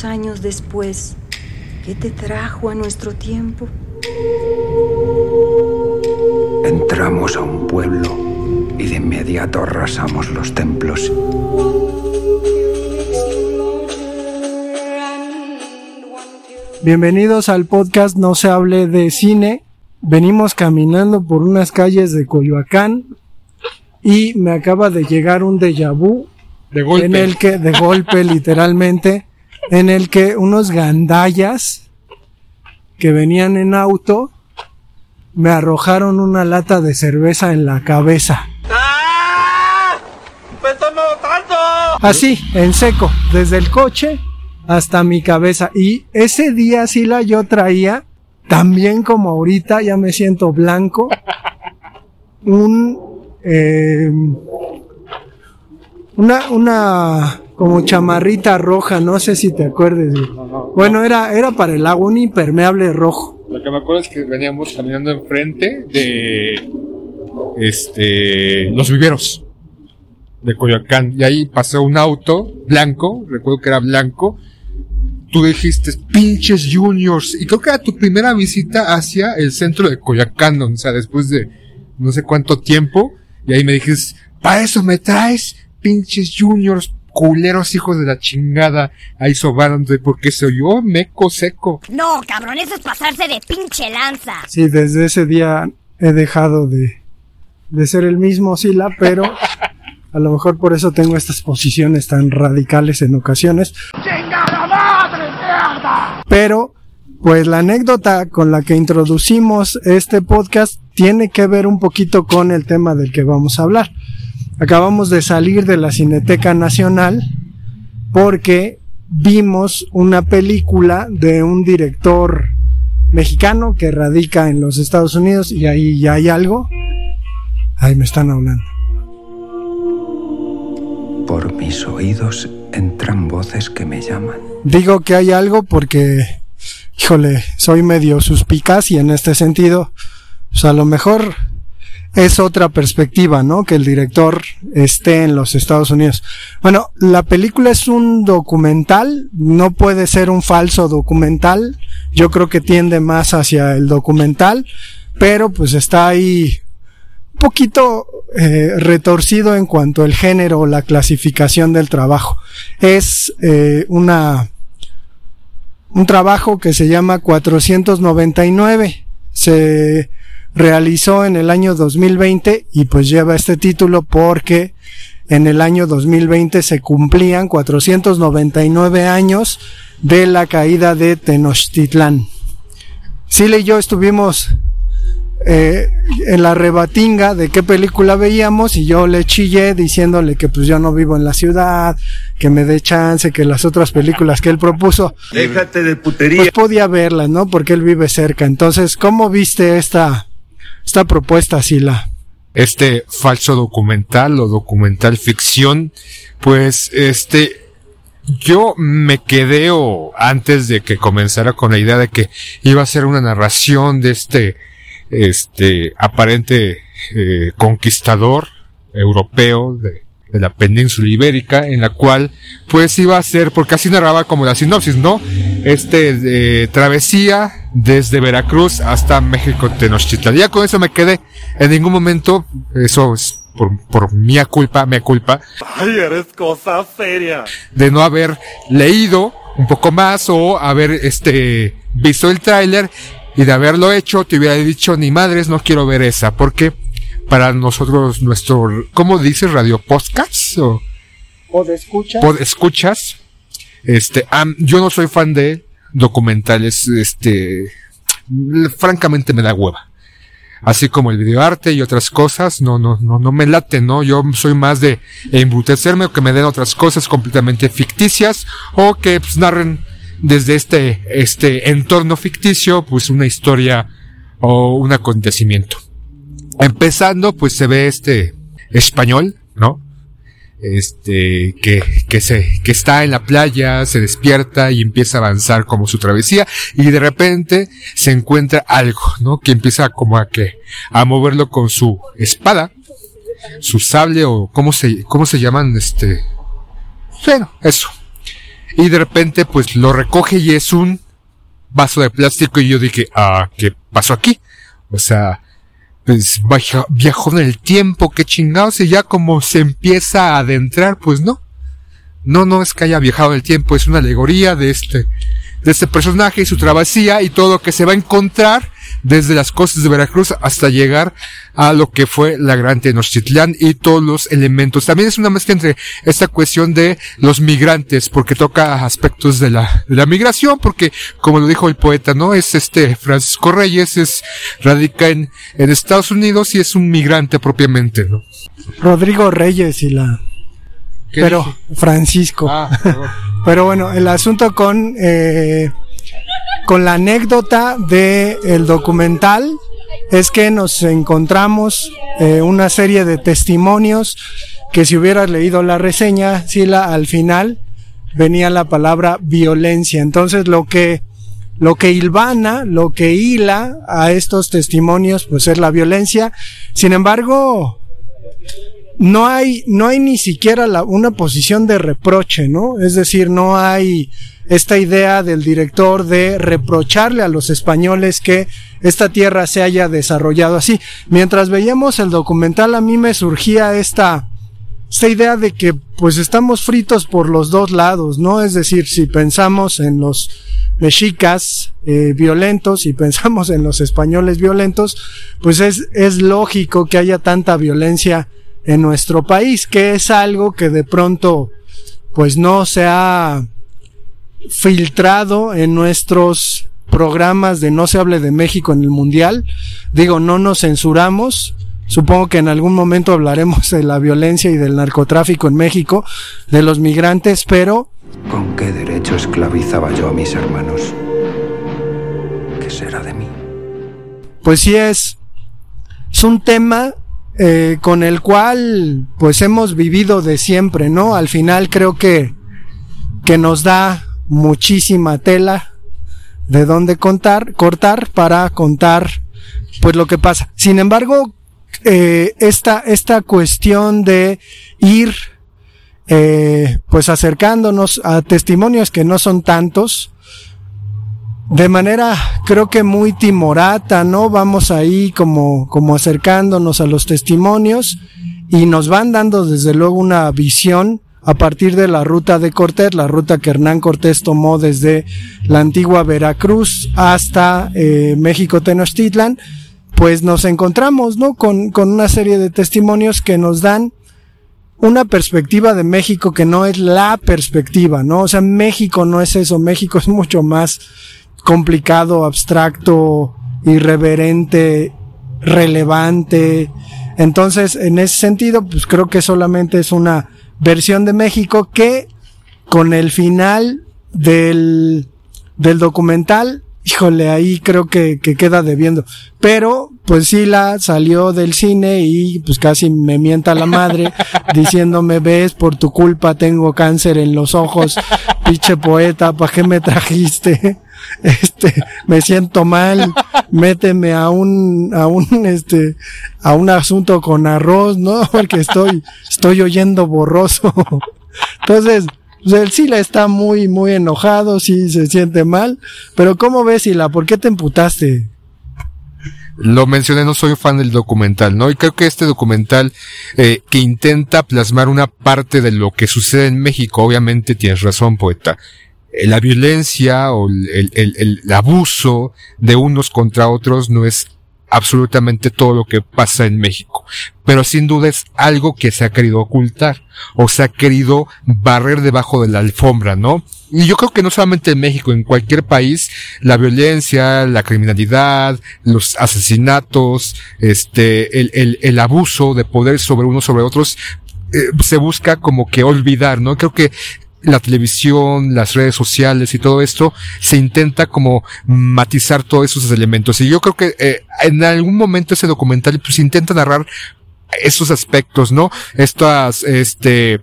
500 años después. ¿Qué te trajo a nuestro tiempo? Entramos a un pueblo y de inmediato arrasamos los templos. Bienvenidos al podcast No se hable de cine. Venimos caminando por unas calles de Coyoacán y me acaba de llegar un déjà vu De golpe. en el que de golpe literalmente en el que unos gandallas que venían en auto me arrojaron una lata de cerveza en la cabeza. Así, en seco, desde el coche hasta mi cabeza. Y ese día sí la yo traía, también como ahorita, ya me siento blanco, un, eh, una, una, como chamarrita roja, no sé si te acuerdes. Bueno, era, era para el agua, un impermeable rojo. Lo que me acuerdo es que veníamos caminando enfrente de este los viveros de Coyoacán y ahí pasó un auto blanco, recuerdo que era blanco. Tú dijiste pinches juniors y creo que era tu primera visita hacia el centro de Coyoacán, o sea, después de no sé cuánto tiempo y ahí me dijiste, "Para eso me traes pinches juniors." Culeros hijos de la chingada, ahí sobándote porque se oyó meco seco. No, cabrón, eso es pasarse de pinche lanza. Sí, desde ese día he dejado de, de ser el mismo Sila, pero a lo mejor por eso tengo estas posiciones tan radicales en ocasiones. Pero, pues la anécdota con la que introducimos este podcast tiene que ver un poquito con el tema del que vamos a hablar. Acabamos de salir de la Cineteca Nacional porque vimos una película de un director mexicano que radica en los Estados Unidos y ahí ya hay algo. Ahí me están hablando. Por mis oídos entran voces que me llaman. Digo que hay algo porque, híjole, soy medio suspicaz y en este sentido, pues a lo mejor es otra perspectiva, ¿no? Que el director esté en los Estados Unidos. Bueno, la película es un documental, no puede ser un falso documental. Yo creo que tiende más hacia el documental, pero pues está ahí un poquito eh, retorcido en cuanto al género o la clasificación del trabajo. Es eh, una un trabajo que se llama 499. Se realizó en el año 2020 y pues lleva este título porque en el año 2020 se cumplían 499 años de la caída de Tenochtitlán. Sile y yo estuvimos eh, en la rebatinga de qué película veíamos y yo le chillé diciéndole que pues yo no vivo en la ciudad, que me dé chance, que las otras películas que él propuso, Déjate de putería. pues podía verlas, ¿no? Porque él vive cerca. Entonces, ¿cómo viste esta, esta propuesta, Sila? este falso documental o documental ficción, pues este, yo me quedé o antes de que comenzara con la idea de que iba a ser una narración de este, este aparente eh, conquistador europeo de, de la península ibérica, en la cual pues iba a ser, porque así narraba como la sinopsis, ¿no? Este, eh, travesía desde Veracruz hasta México Tenochtitlan. Ya con eso me quedé. En ningún momento, eso es por, por mía culpa, mea culpa, Ay, eres cosa seria. de no haber leído un poco más o haber este visto el tráiler y de haberlo hecho te hubiera dicho ni madres no quiero ver esa porque para nosotros nuestro ¿cómo dices radio podcast o ¿O de escucha? pod- escuchas este yo no soy fan de documentales este francamente me da hueva así como el videoarte y otras cosas, no, no, no, no me late, ¿no? Yo soy más de embrutecerme o que me den otras cosas completamente ficticias o que pues, narren desde este, este entorno ficticio, pues una historia o un acontecimiento. Empezando, pues se ve este español, ¿no? este, que, que se, que está en la playa, se despierta y empieza a avanzar como su travesía y de repente se encuentra algo, ¿no? Que empieza como a que, a moverlo con su espada, su sable o cómo se, cómo se llaman, este, bueno, eso. Y de repente pues lo recoge y es un vaso de plástico y yo dije, ah, ¿qué pasó aquí? O sea, pues viajó en el tiempo, qué chingados, y ya como se empieza a adentrar, pues no. No, no es que haya viajado en el tiempo, es una alegoría de este, de este personaje y su travesía y todo lo que se va a encontrar desde las costas de Veracruz hasta llegar a lo que fue la Gran Tenochtitlán y todos los elementos. También es una mezcla entre esta cuestión de los migrantes, porque toca aspectos de la, de la migración, porque como lo dijo el poeta, ¿no? Es este Francisco Reyes, es, radica en, en Estados Unidos y es un migrante propiamente, ¿no? Rodrigo Reyes y la... ¿Qué Pero, dije? Francisco. Ah. Pero bueno, el asunto con, eh, con la anécdota de el documental es que nos encontramos eh, una serie de testimonios que si hubieras leído la reseña, Sila, al final venía la palabra violencia. Entonces lo que lo que hilvana, lo que hila a estos testimonios, pues es la violencia. Sin embargo, no hay, no hay ni siquiera la, una posición de reproche, ¿no? Es decir, no hay esta idea del director de reprocharle a los españoles que esta tierra se haya desarrollado así. Mientras veíamos el documental, a mí me surgía esta, esta idea de que pues estamos fritos por los dos lados, ¿no? Es decir, si pensamos en los mexicas eh, violentos y pensamos en los españoles violentos, pues es, es lógico que haya tanta violencia en nuestro país, que es algo que de pronto pues no se ha filtrado en nuestros programas de No se hable de México en el Mundial. Digo, no nos censuramos. Supongo que en algún momento hablaremos de la violencia y del narcotráfico en México, de los migrantes, pero ¿Con qué derecho esclavizaba yo a mis hermanos? ¿Qué será de mí? pues sí es, es un tema eh, con el cual pues hemos vivido de siempre, ¿no? Al final creo que, que nos da muchísima tela de dónde contar, cortar para contar pues lo que pasa. Sin embargo, eh, esta, esta cuestión de ir eh, pues acercándonos a testimonios que no son tantos, de manera creo que muy timorata, ¿no? Vamos ahí como, como acercándonos a los testimonios y nos van dando desde luego una visión a partir de la ruta de Cortés, la ruta que Hernán Cortés tomó desde la antigua Veracruz hasta eh, México Tenochtitlan, pues nos encontramos, ¿no? Con, con una serie de testimonios que nos dan una perspectiva de México que no es la perspectiva, ¿no? O sea, México no es eso, México es mucho más complicado, abstracto, irreverente, relevante. Entonces, en ese sentido, pues creo que solamente es una versión de México que con el final del, del documental, híjole, ahí creo que, que queda debiendo. Pero, pues sí la salió del cine y pues casi me mienta la madre diciéndome, ves, por tu culpa tengo cáncer en los ojos, pinche poeta, ¿para qué me trajiste? Este, me siento mal, méteme a un, a un, este, a un asunto con arroz, ¿no? Porque estoy, estoy oyendo borroso. Entonces, pues está muy, muy enojado, sí se siente mal, pero ¿cómo ves, Sila? ¿Por qué te emputaste? Lo mencioné, no soy fan del documental, ¿no? Y creo que este documental eh, que intenta plasmar una parte de lo que sucede en México, obviamente tienes razón, poeta. Eh, la violencia o el, el, el, el abuso de unos contra otros no es absolutamente todo lo que pasa en México. Pero sin duda es algo que se ha querido ocultar o se ha querido barrer debajo de la alfombra, ¿no? Y yo creo que no solamente en México, en cualquier país, la violencia, la criminalidad, los asesinatos, este, el, el, el abuso de poder sobre unos sobre otros, eh, se busca como que olvidar, ¿no? Creo que la televisión, las redes sociales y todo esto, se intenta como matizar todos esos elementos. Y yo creo que eh, en algún momento ese documental pues intenta narrar esos aspectos, ¿no? Estas, este,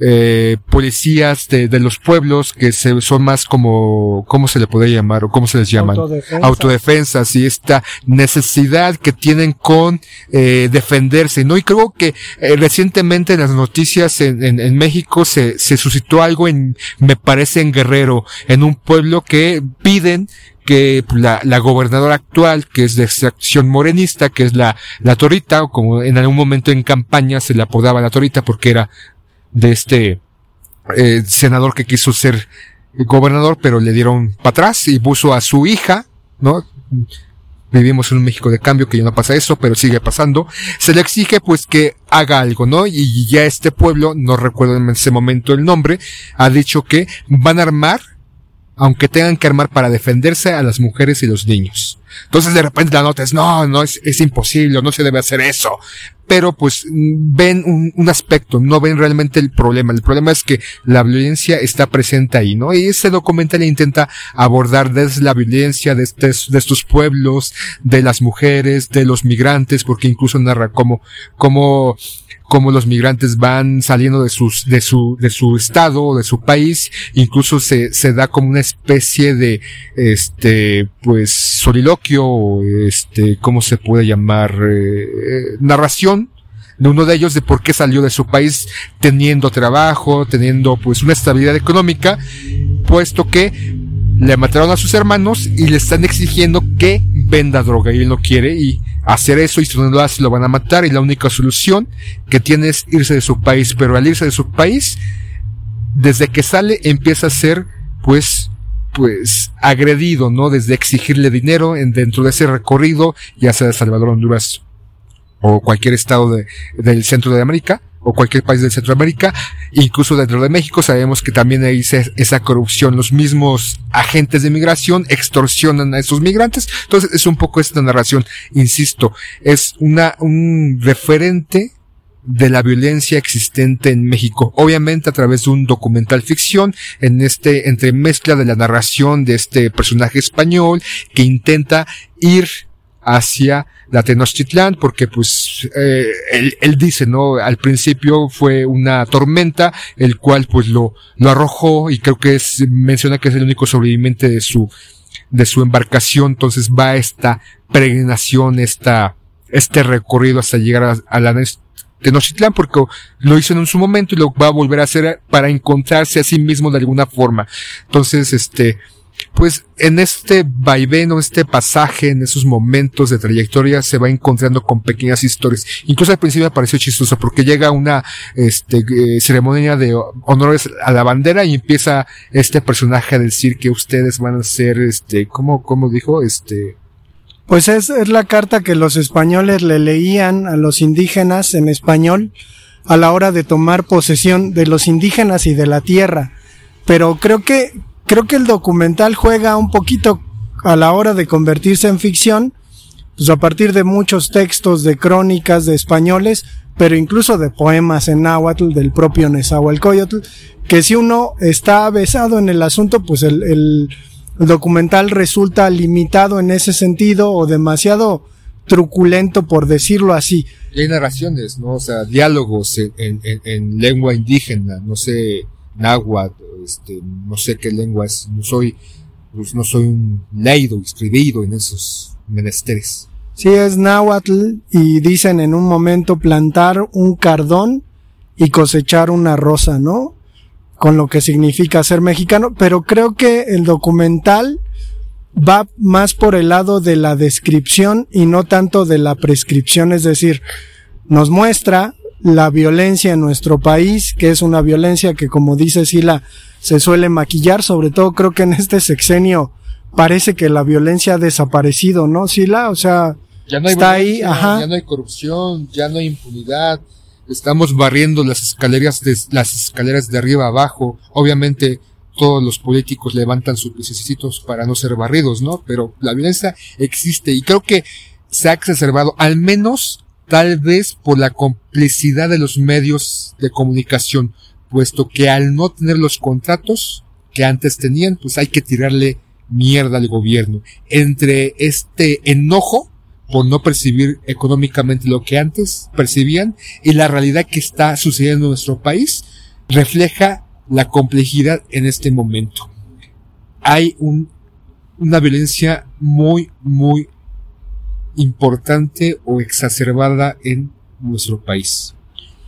eh, policías de, de, los pueblos que se, son más como, ¿cómo se le puede llamar? o cómo se les llaman? Autodefensa. Autodefensas y esta necesidad que tienen con eh, defenderse, ¿no? Y creo que eh, recientemente en las noticias en, en, en, México se, se suscitó algo en, me parece en Guerrero, en un pueblo que piden que la, la gobernadora actual, que es de extracción morenista, que es la, la Torita, o como en algún momento en campaña se le apodaba la Torita porque era de este eh, senador que quiso ser gobernador, pero le dieron para atrás y puso a su hija, ¿no? Vivimos en un México de cambio que ya no pasa eso, pero sigue pasando. Se le exige pues que haga algo, ¿no? Y ya este pueblo, no recuerdo en ese momento el nombre, ha dicho que van a armar aunque tengan que armar para defenderse a las mujeres y los niños. Entonces de repente la nota es, no, no, es, es imposible, no se debe hacer eso. Pero pues ven un, un, aspecto, no ven realmente el problema. El problema es que la violencia está presente ahí, ¿no? Y este documental intenta abordar desde la violencia de, estes, de estos pueblos, de las mujeres, de los migrantes, porque incluso narra cómo, cómo cómo los migrantes van saliendo de sus, de su, de su estado, de su país, incluso se, se da como una especie de, este, pues, soliloquio, este, ¿cómo se puede llamar? Eh, narración de uno de ellos de por qué salió de su país teniendo trabajo, teniendo pues una estabilidad económica, puesto que le mataron a sus hermanos y le están exigiendo que venda droga y él no quiere y hacer eso y si no lo hace lo van a matar y la única solución que tiene es irse de su país, pero al irse de su país, desde que sale empieza a ser pues pues agredido, ¿no? Desde exigirle dinero en, dentro de ese recorrido, ya sea de Salvador, Honduras o cualquier estado de, del centro de América, o cualquier país de Centroamérica, incluso dentro de México sabemos que también hay esa corrupción, los mismos agentes de migración extorsionan a esos migrantes, entonces es un poco esta narración, insisto, es una, un referente de la violencia existente en México, obviamente a través de un documental ficción, en este entremezcla de la narración de este personaje español que intenta ir hacia la Tenochtitlán, porque pues eh, él, él, dice, ¿no? Al principio fue una tormenta, el cual pues lo, lo arrojó y creo que menciona que es el único sobreviviente de su, de su embarcación, entonces va esta peregrinación, esta, este recorrido hasta llegar a, a la Tenochtitlán porque lo hizo en su momento y lo va a volver a hacer para encontrarse a sí mismo de alguna forma. Entonces, este, pues en este vaivén o este pasaje, en esos momentos de trayectoria, se va encontrando con pequeñas historias. Incluso al principio me pareció chistoso porque llega una este, eh, ceremonia de honores a la bandera y empieza este personaje a decir que ustedes van a ser, este, ¿cómo, cómo dijo? Este, pues es, es la carta que los españoles le leían a los indígenas en español a la hora de tomar posesión de los indígenas y de la tierra. Pero creo que, creo que el documental juega un poquito a la hora de convertirse en ficción, pues a partir de muchos textos de crónicas de españoles, pero incluso de poemas en náhuatl del propio Nezahualcóyotl, que si uno está besado en el asunto, pues el, documental resulta limitado en ese sentido o demasiado truculento por decirlo así. Y hay narraciones, ¿no? O sea, diálogos en, en- en lengua indígena, no sé, náhuatl, este, no sé qué lengua es, no soy, pues no soy un leído, inscribido en esos menesteres. Sí, es náhuatl y dicen en un momento plantar un cardón y cosechar una rosa, ¿no? Con lo que significa ser mexicano, pero creo que el documental va más por el lado de la descripción y no tanto de la prescripción, es decir, nos muestra la violencia en nuestro país, que es una violencia que como dice Sila se suele maquillar, sobre todo creo que en este sexenio parece que la violencia ha desaparecido, ¿no, Sila? O sea, Ya no hay está ahí, ajá. ya no hay corrupción, ya no hay impunidad. Estamos barriendo las escaleras de, las escaleras de arriba abajo. Obviamente todos los políticos levantan sus piececitos para no ser barridos, ¿no? Pero la violencia existe y creo que se ha exacerbado, al menos tal vez por la complicidad de los medios de comunicación, puesto que al no tener los contratos que antes tenían, pues hay que tirarle mierda al gobierno. Entre este enojo por no percibir económicamente lo que antes percibían y la realidad que está sucediendo en nuestro país refleja la complejidad en este momento. Hay un, una violencia muy, muy importante o exacerbada en nuestro país.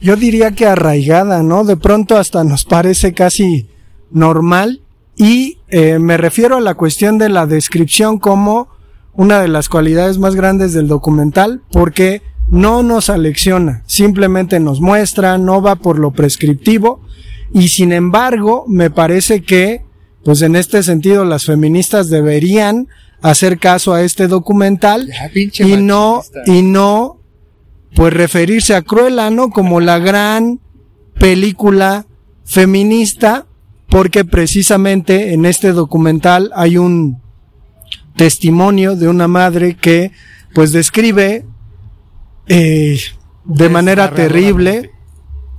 Yo diría que arraigada, ¿no? De pronto hasta nos parece casi normal y eh, me refiero a la cuestión de la descripción como una de las cualidades más grandes del documental porque no nos alecciona, simplemente nos muestra, no va por lo prescriptivo y sin embargo me parece que pues en este sentido las feministas deberían hacer caso a este documental y no y no pues referirse a Cruella, ¿no? Como la gran película feminista, porque precisamente en este documental hay un testimonio de una madre que pues describe eh, de manera terrible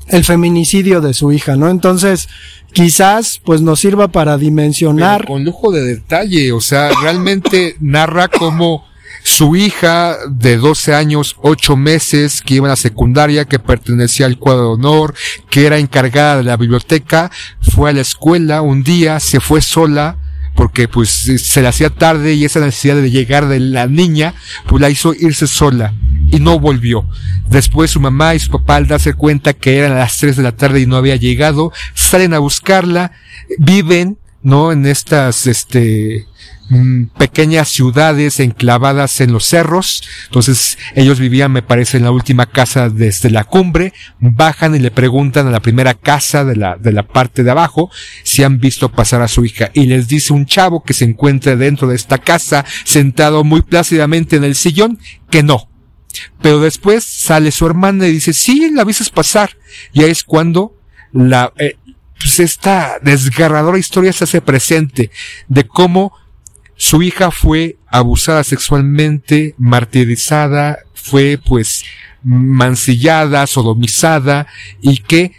el feminicidio de su hija, ¿no? Entonces, quizás pues nos sirva para dimensionar con lujo de detalle, o sea, realmente narra cómo su hija de 12 años, 8 meses, que iba a la secundaria, que pertenecía al cuadro de honor, que era encargada de la biblioteca, fue a la escuela un día, se fue sola, porque pues se le hacía tarde y esa necesidad de llegar de la niña, pues la hizo irse sola y no volvió. Después su mamá y su papá al darse cuenta que eran las 3 de la tarde y no había llegado, salen a buscarla, viven, ¿no? En estas, este, mm, pequeñas ciudades enclavadas en los cerros. Entonces ellos vivían, me parece, en la última casa desde la cumbre. Bajan y le preguntan a la primera casa de la, de la parte de abajo si han visto pasar a su hija. Y les dice un chavo que se encuentra dentro de esta casa, sentado muy plácidamente en el sillón, que no. Pero después sale su hermana y dice, sí, la viste pasar. Y ahí es cuando la, eh, pues esta desgarradora historia se hace presente de cómo su hija fue abusada sexualmente, martirizada, fue pues mancillada, sodomizada y que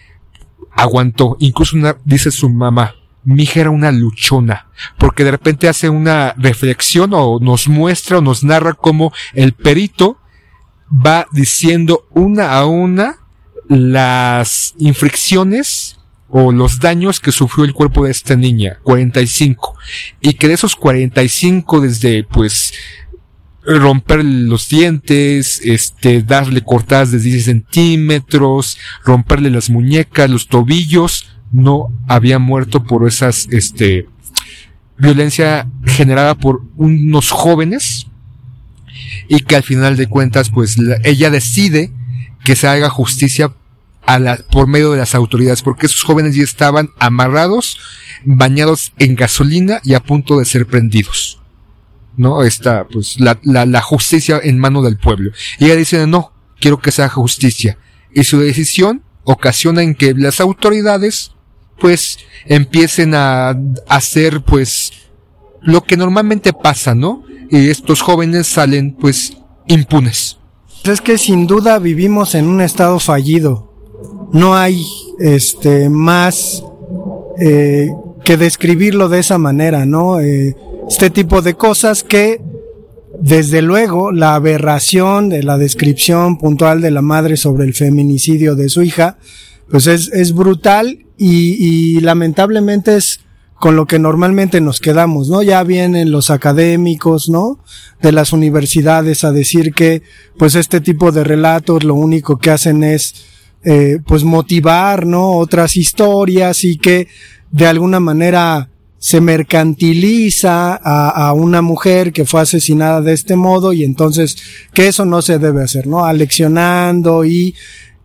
aguantó. Incluso dice su mamá, mi hija era una luchona, porque de repente hace una reflexión o nos muestra o nos narra cómo el perito va diciendo una a una las infracciones o los daños que sufrió el cuerpo de esta niña, 45. Y que de esos 45 desde pues romper los dientes, este, darle cortadas de 10 centímetros, romperle las muñecas, los tobillos, no había muerto por esas, este, violencia generada por unos jóvenes y que al final de cuentas pues la- ella decide que se haga justicia a la, por medio de las autoridades porque esos jóvenes ya estaban amarrados, bañados en gasolina y a punto de ser prendidos. ¿No? Está pues la, la, la justicia en mano del pueblo. Y ella dice no, quiero que se haga justicia. Y su decisión ocasiona en que las autoridades pues empiecen a hacer pues lo que normalmente pasa, ¿no? Y estos jóvenes salen pues impunes. Es que sin duda vivimos en un estado fallido. No hay este más eh, que describirlo de esa manera, ¿no? Eh, este tipo de cosas que desde luego la aberración de la descripción puntual de la madre sobre el feminicidio de su hija, pues es, es brutal y, y lamentablemente es con lo que normalmente nos quedamos, ¿no? Ya vienen los académicos, ¿no? De las universidades a decir que, pues este tipo de relatos lo único que hacen es, eh, pues motivar, ¿no? Otras historias y que de alguna manera se mercantiliza a, a, una mujer que fue asesinada de este modo y entonces que eso no se debe hacer, ¿no? Aleccionando y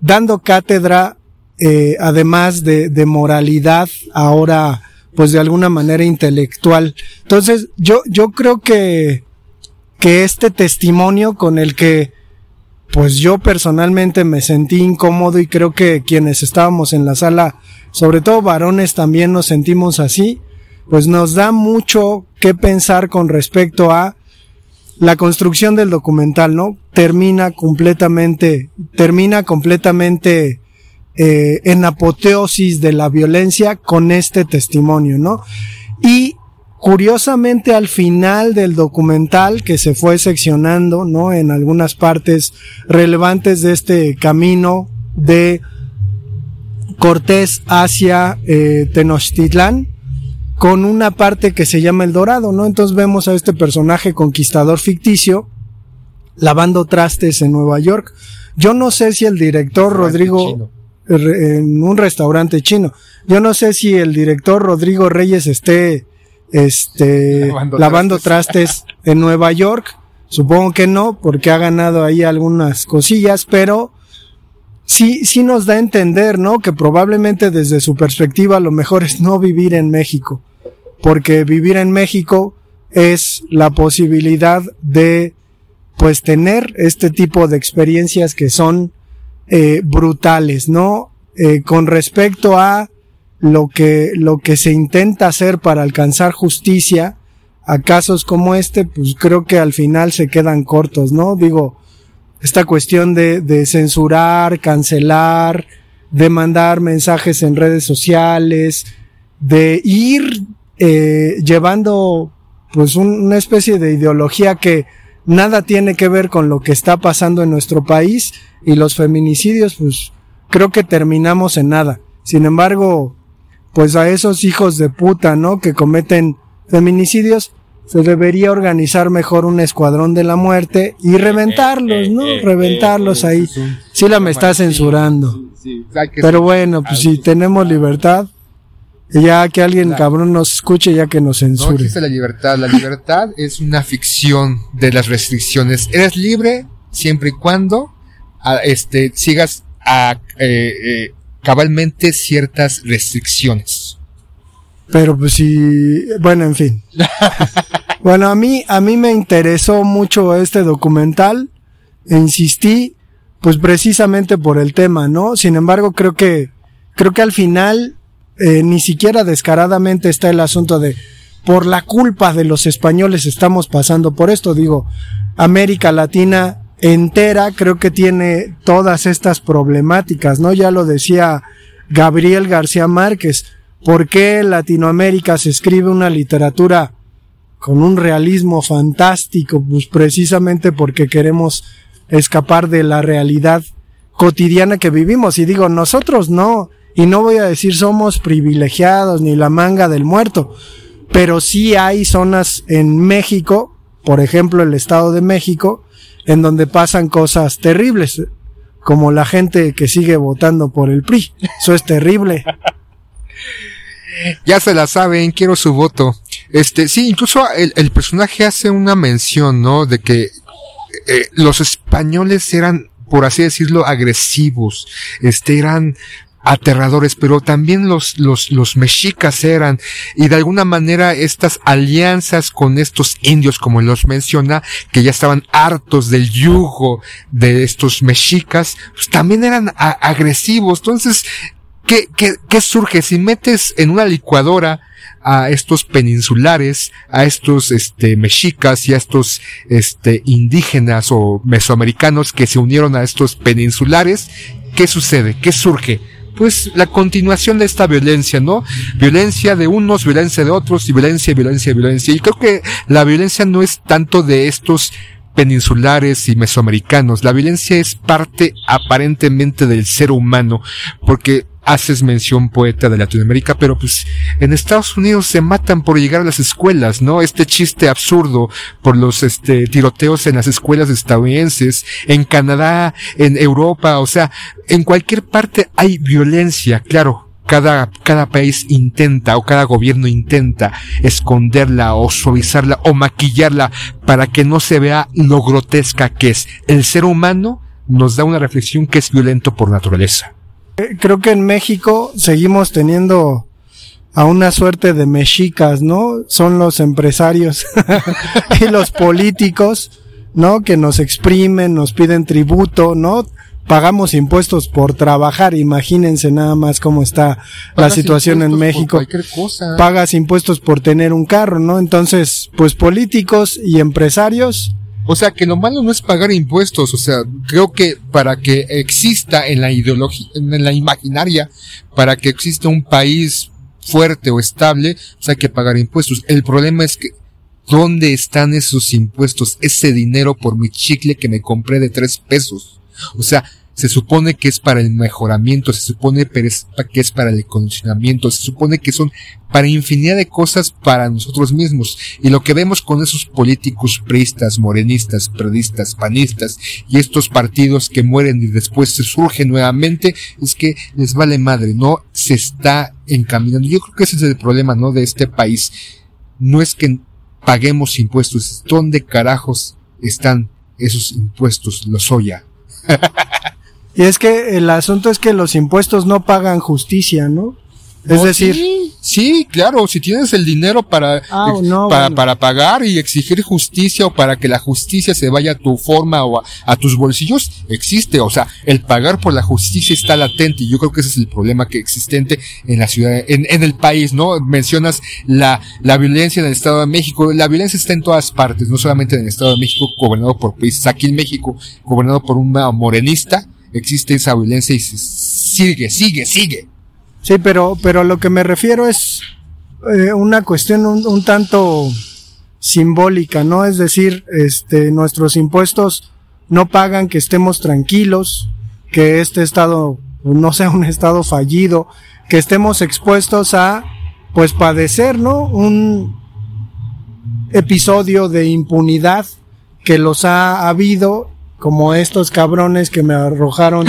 dando cátedra, eh, además de, de moralidad, ahora pues de alguna manera intelectual. Entonces, yo, yo creo que, que este testimonio con el que, pues yo personalmente me sentí incómodo y creo que quienes estábamos en la sala, sobre todo varones también nos sentimos así, pues nos da mucho que pensar con respecto a la construcción del documental, ¿no? Termina completamente, termina completamente eh, en apoteosis de la violencia con este testimonio, ¿no? Y curiosamente al final del documental que se fue seccionando, ¿no? En algunas partes relevantes de este camino de Cortés hacia eh, Tenochtitlán, con una parte que se llama El Dorado, ¿no? Entonces vemos a este personaje conquistador ficticio lavando trastes en Nueva York. Yo no sé si el director Rodrigo en un restaurante chino. Yo no sé si el director Rodrigo Reyes esté este lavando, lavando trastes. trastes en Nueva York. Supongo que no, porque ha ganado ahí algunas cosillas, pero sí, sí nos da a entender, ¿no? Que probablemente desde su perspectiva lo mejor es no vivir en México, porque vivir en México es la posibilidad de, pues, tener este tipo de experiencias que son eh, brutales, ¿no? Eh, con respecto a lo que, lo que se intenta hacer para alcanzar justicia a casos como este, pues creo que al final se quedan cortos, ¿no? Digo, esta cuestión de, de censurar, cancelar, de mandar mensajes en redes sociales, de ir eh, llevando pues un, una especie de ideología que nada tiene que ver con lo que está pasando en nuestro país y los feminicidios pues creo que terminamos en nada. Sin embargo, pues a esos hijos de puta, ¿no? Que cometen feminicidios, se debería organizar mejor un escuadrón de la muerte y reventarlos, ¿no? Reventarlos ahí. Sí la me está censurando. Pero bueno, pues si tenemos libertad, ya que alguien cabrón nos escuche, ya que nos censure. No existe la libertad. La libertad es una ficción de las restricciones. Eres libre siempre y cuando a, este, sigas a, eh, eh, cabalmente ciertas restricciones. Pero pues sí, bueno, en fin. bueno, a mí, a mí me interesó mucho este documental. E insistí, pues precisamente por el tema, ¿no? Sin embargo, creo que, creo que al final, eh, ni siquiera descaradamente está el asunto de, por la culpa de los españoles estamos pasando por esto. Digo, América Latina entera creo que tiene todas estas problemáticas, ¿no? Ya lo decía Gabriel García Márquez ¿Por qué en Latinoamérica se escribe una literatura con un realismo fantástico? Pues precisamente porque queremos escapar de la realidad cotidiana que vivimos. Y digo, nosotros no, y no voy a decir somos privilegiados ni la manga del muerto, pero sí hay zonas en México, por ejemplo el Estado de México, en donde pasan cosas terribles, como la gente que sigue votando por el PRI. Eso es terrible. Ya se la saben, quiero su voto. Este, sí, incluso el, personaje hace una mención, ¿no? De que eh, los españoles eran, por así decirlo, agresivos, este, eran aterradores, pero también los, los, los mexicas eran, y de alguna manera estas alianzas con estos indios, como los menciona, que ya estaban hartos del yugo de estos mexicas, pues también eran agresivos. Entonces, ¿qué, qué, qué surge? Si metes en una licuadora a estos peninsulares, a estos este mexicas y a estos este indígenas o mesoamericanos que se unieron a estos peninsulares, ¿qué sucede? ¿Qué surge? Pues la continuación de esta violencia, ¿no? Violencia de unos, violencia de otros, y violencia, violencia, violencia. Y creo que la violencia no es tanto de estos peninsulares y mesoamericanos. La violencia es parte aparentemente del ser humano, porque haces mención poeta de Latinoamérica, pero pues en Estados Unidos se matan por llegar a las escuelas, ¿no? Este chiste absurdo por los este tiroteos en las escuelas estadounidenses, en Canadá, en Europa, o sea, en cualquier parte hay violencia, claro, cada, cada país intenta o cada gobierno intenta esconderla o suavizarla o maquillarla para que no se vea lo grotesca que es. El ser humano nos da una reflexión que es violento por naturaleza. Eh, Creo que en México seguimos teniendo a una suerte de mexicas, ¿no? Son los empresarios y los políticos, ¿no? Que nos exprimen, nos piden tributo, ¿no? Pagamos impuestos por trabajar, imagínense nada más cómo está la situación en México. cosa. Pagas impuestos por tener un carro, ¿no? Entonces, pues políticos y empresarios, O sea, que lo malo no es pagar impuestos, o sea, creo que para que exista en la ideología, en la imaginaria, para que exista un país fuerte o estable, pues hay que pagar impuestos. El problema es que, ¿dónde están esos impuestos? Ese dinero por mi chicle que me compré de tres pesos. O sea, se supone que es para el mejoramiento, se supone que es para el condicionamiento, se supone que son para infinidad de cosas para nosotros mismos. Y lo que vemos con esos políticos priistas, morenistas, periodistas, panistas y estos partidos que mueren y después se surgen nuevamente es que les vale madre, no se está encaminando. Yo creo que ese es el problema, ¿no? De este país. No es que paguemos impuestos, es dónde carajos están esos impuestos, los oya. y es que el asunto es que los impuestos no pagan justicia, ¿no? Es decir, sí, sí, claro, si tienes el dinero para, Ah, no, para, bueno. para pagar y exigir justicia o para que la justicia se vaya a tu forma o a, a tus bolsillos, existe. O sea, el pagar por la justicia está latente y yo creo que ese es el problema que existente en la ciudad, en, en el país, ¿no? Mencionas la, la violencia en el Estado de México. La violencia está en todas partes, no solamente en el Estado de México, gobernado por países. Aquí en México, gobernado por una morenista, existe esa violencia y se sigue, sigue, sigue. Sí, pero, pero lo que me refiero es eh, una cuestión un, un tanto simbólica, ¿no? Es decir, este, nuestros impuestos no pagan que estemos tranquilos, que este estado no sea un estado fallido, que estemos expuestos a, pues, padecer, ¿no? Un episodio de impunidad que los ha habido, como estos cabrones que me arrojaron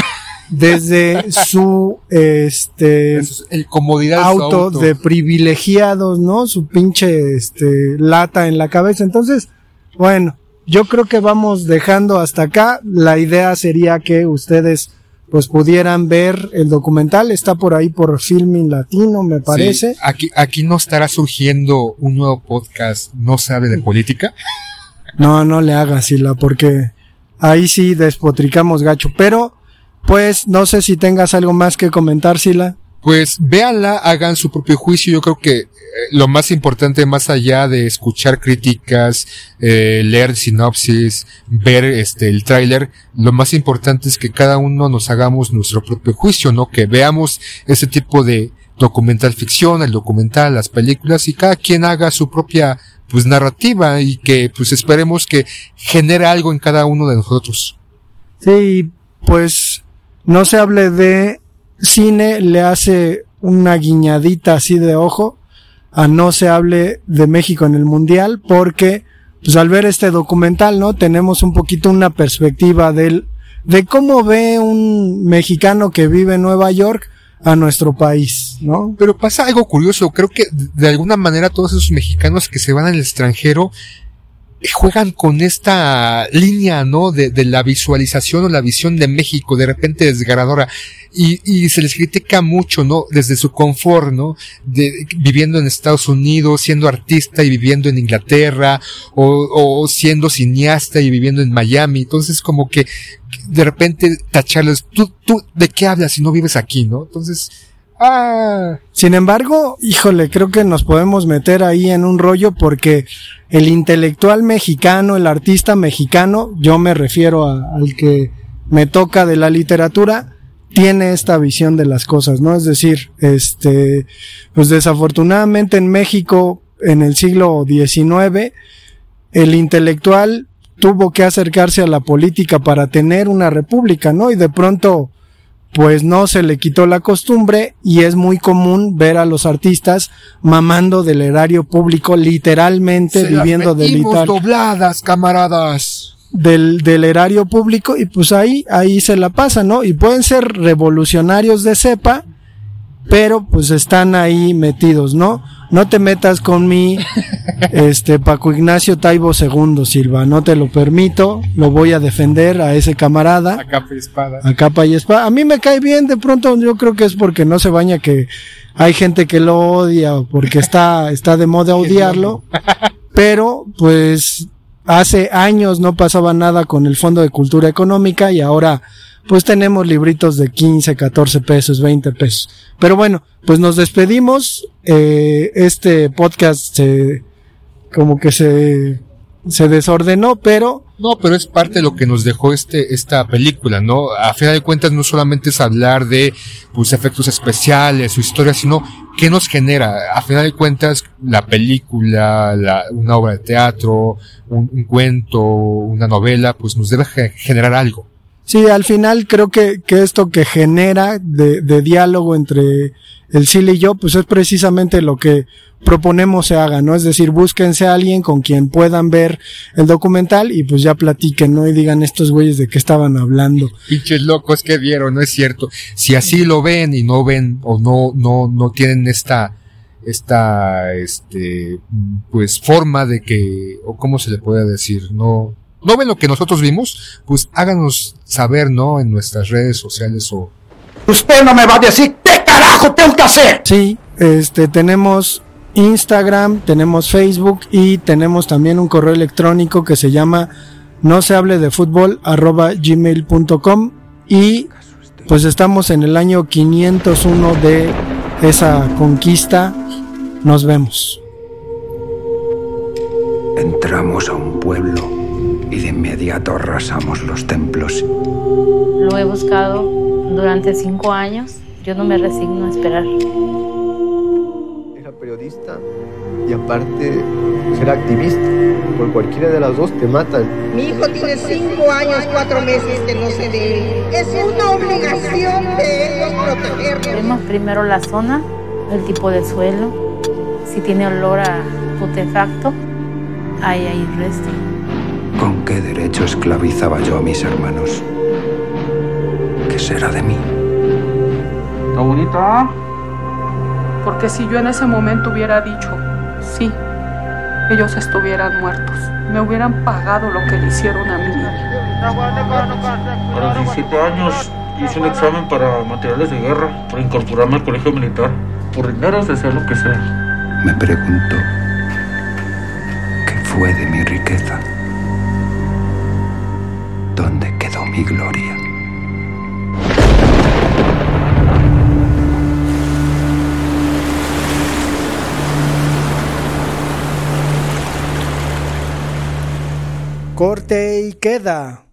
desde su este el comodidad auto, auto. de privilegiados, ¿no? Su pinche este lata en la cabeza. Entonces, bueno, yo creo que vamos dejando hasta acá. La idea sería que ustedes pues pudieran ver el documental, está por ahí por Filming Latino, me parece. Sí, aquí, aquí no estará surgiendo un nuevo podcast, no sabe de política. No, no le hagas, Sila, porque ahí sí despotricamos gacho. Pero, pues, no sé si tengas algo más que comentar, Sila. Pues véanla, hagan su propio juicio. Yo creo que eh, lo más importante, más allá de escuchar críticas, eh, leer sinopsis, ver este el tráiler, lo más importante es que cada uno nos hagamos nuestro propio juicio, ¿no? Que veamos ese tipo de documental ficción, el documental, las películas y cada quien haga su propia pues narrativa y que pues esperemos que genere algo en cada uno de nosotros. Sí, pues, no se hable de cine, le hace una guiñadita así de ojo a no se hable de México en el Mundial, porque, pues al ver este documental, ¿no? Tenemos un poquito una perspectiva del, de cómo ve un mexicano que vive en Nueva York a nuestro país, ¿no? Pero pasa algo curioso, creo que de alguna manera todos esos mexicanos que se van al extranjero juegan con esta línea, ¿no? De, de la visualización o la visión de México, de repente desgarradora. Y, y se les critica mucho, ¿no? Desde su confort, ¿no? De, viviendo en Estados Unidos, siendo artista y viviendo en Inglaterra, o, o siendo cineasta y viviendo en Miami. Entonces, como que de repente tacharles, tú, tú, ¿de qué hablas si no vives aquí, no? Entonces, Ah, Sin embargo, híjole, creo que nos podemos meter ahí en un rollo porque el intelectual mexicano, el artista mexicano, yo me refiero al que me toca de la literatura, tiene esta visión de las cosas, ¿no? Es decir, este, pues desafortunadamente en México, en el siglo XIX, el intelectual tuvo que acercarse a la política para tener una república, ¿no? Y de pronto, pues no se le quitó la costumbre y es muy común ver a los artistas mamando del erario público, literalmente se las viviendo del, metimos itar- dobladas, camaradas. del, del erario público y pues ahí, ahí se la pasa, ¿no? Y pueden ser revolucionarios de cepa, pero pues están ahí metidos, ¿no? No te metas con mi, este, Paco Ignacio Taibo II, Silva, no te lo permito, lo voy a defender a ese camarada A capa y espada. a capa y espada. A mí me cae bien, de pronto yo creo que es porque no se baña que hay gente que lo odia o porque está, está de moda odiarlo. Pero, pues, hace años no pasaba nada con el Fondo de Cultura Económica y ahora, pues tenemos libritos de 15, 14 pesos, 20 pesos. Pero bueno, pues nos despedimos. Eh, este podcast se, como que se, se desordenó, pero No, pero es parte de lo que nos dejó este, esta película, ¿no? A final de cuentas no solamente es hablar de, pues, efectos especiales, su historia, sino qué nos genera. A final de cuentas, la película, la, una obra de teatro, un, un cuento, una novela, pues nos debe ge- generar algo. Sí, al final creo que, que esto que genera de, diálogo entre el Sil y yo, pues es precisamente lo que proponemos se haga, ¿no? Es decir, búsquense a alguien con quien puedan ver el documental y pues ya platiquen, ¿no? Y digan estos güeyes de qué estaban hablando. Pinches locos que vieron, no es cierto. Si así lo ven y no ven o no, no, no tienen esta, esta, este, pues forma de que, o cómo se le puede decir, no, no ven lo que nosotros vimos, pues háganos saber, ¿no? En nuestras redes sociales o, Usted no me va a decir qué carajo tengo que hacer. Sí, este, tenemos Instagram, tenemos Facebook y tenemos también un correo electrónico que se llama no se hable de fútbol arroba gmail.com y pues estamos en el año 501 de esa conquista. Nos vemos. Entramos a un pueblo y de inmediato arrasamos los templos. Lo he buscado durante cinco años. Yo no me resigno a esperar. Era periodista y aparte ser activista. Por cualquiera de las dos te matan. Mi hijo tiene cinco años, cuatro meses que no se ve. Es una obligación de ellos protegerlo. Vemos primero la zona, el tipo de suelo, si tiene olor a putefacto, ahí hay resto. ¿Con qué derecho esclavizaba yo a mis hermanos? ¿Qué será de mí? ¿Está bonita? Porque si yo en ese momento hubiera dicho sí, ellos estuvieran muertos. Me hubieran pagado lo que le hicieron a niña. A los 17 años hice un examen para materiales de guerra, para incorporarme al colegio militar. Por dinero se sea lo que sea. Me pregunto, ¿qué fue de mi riqueza? Mi gloria? Corte y queda.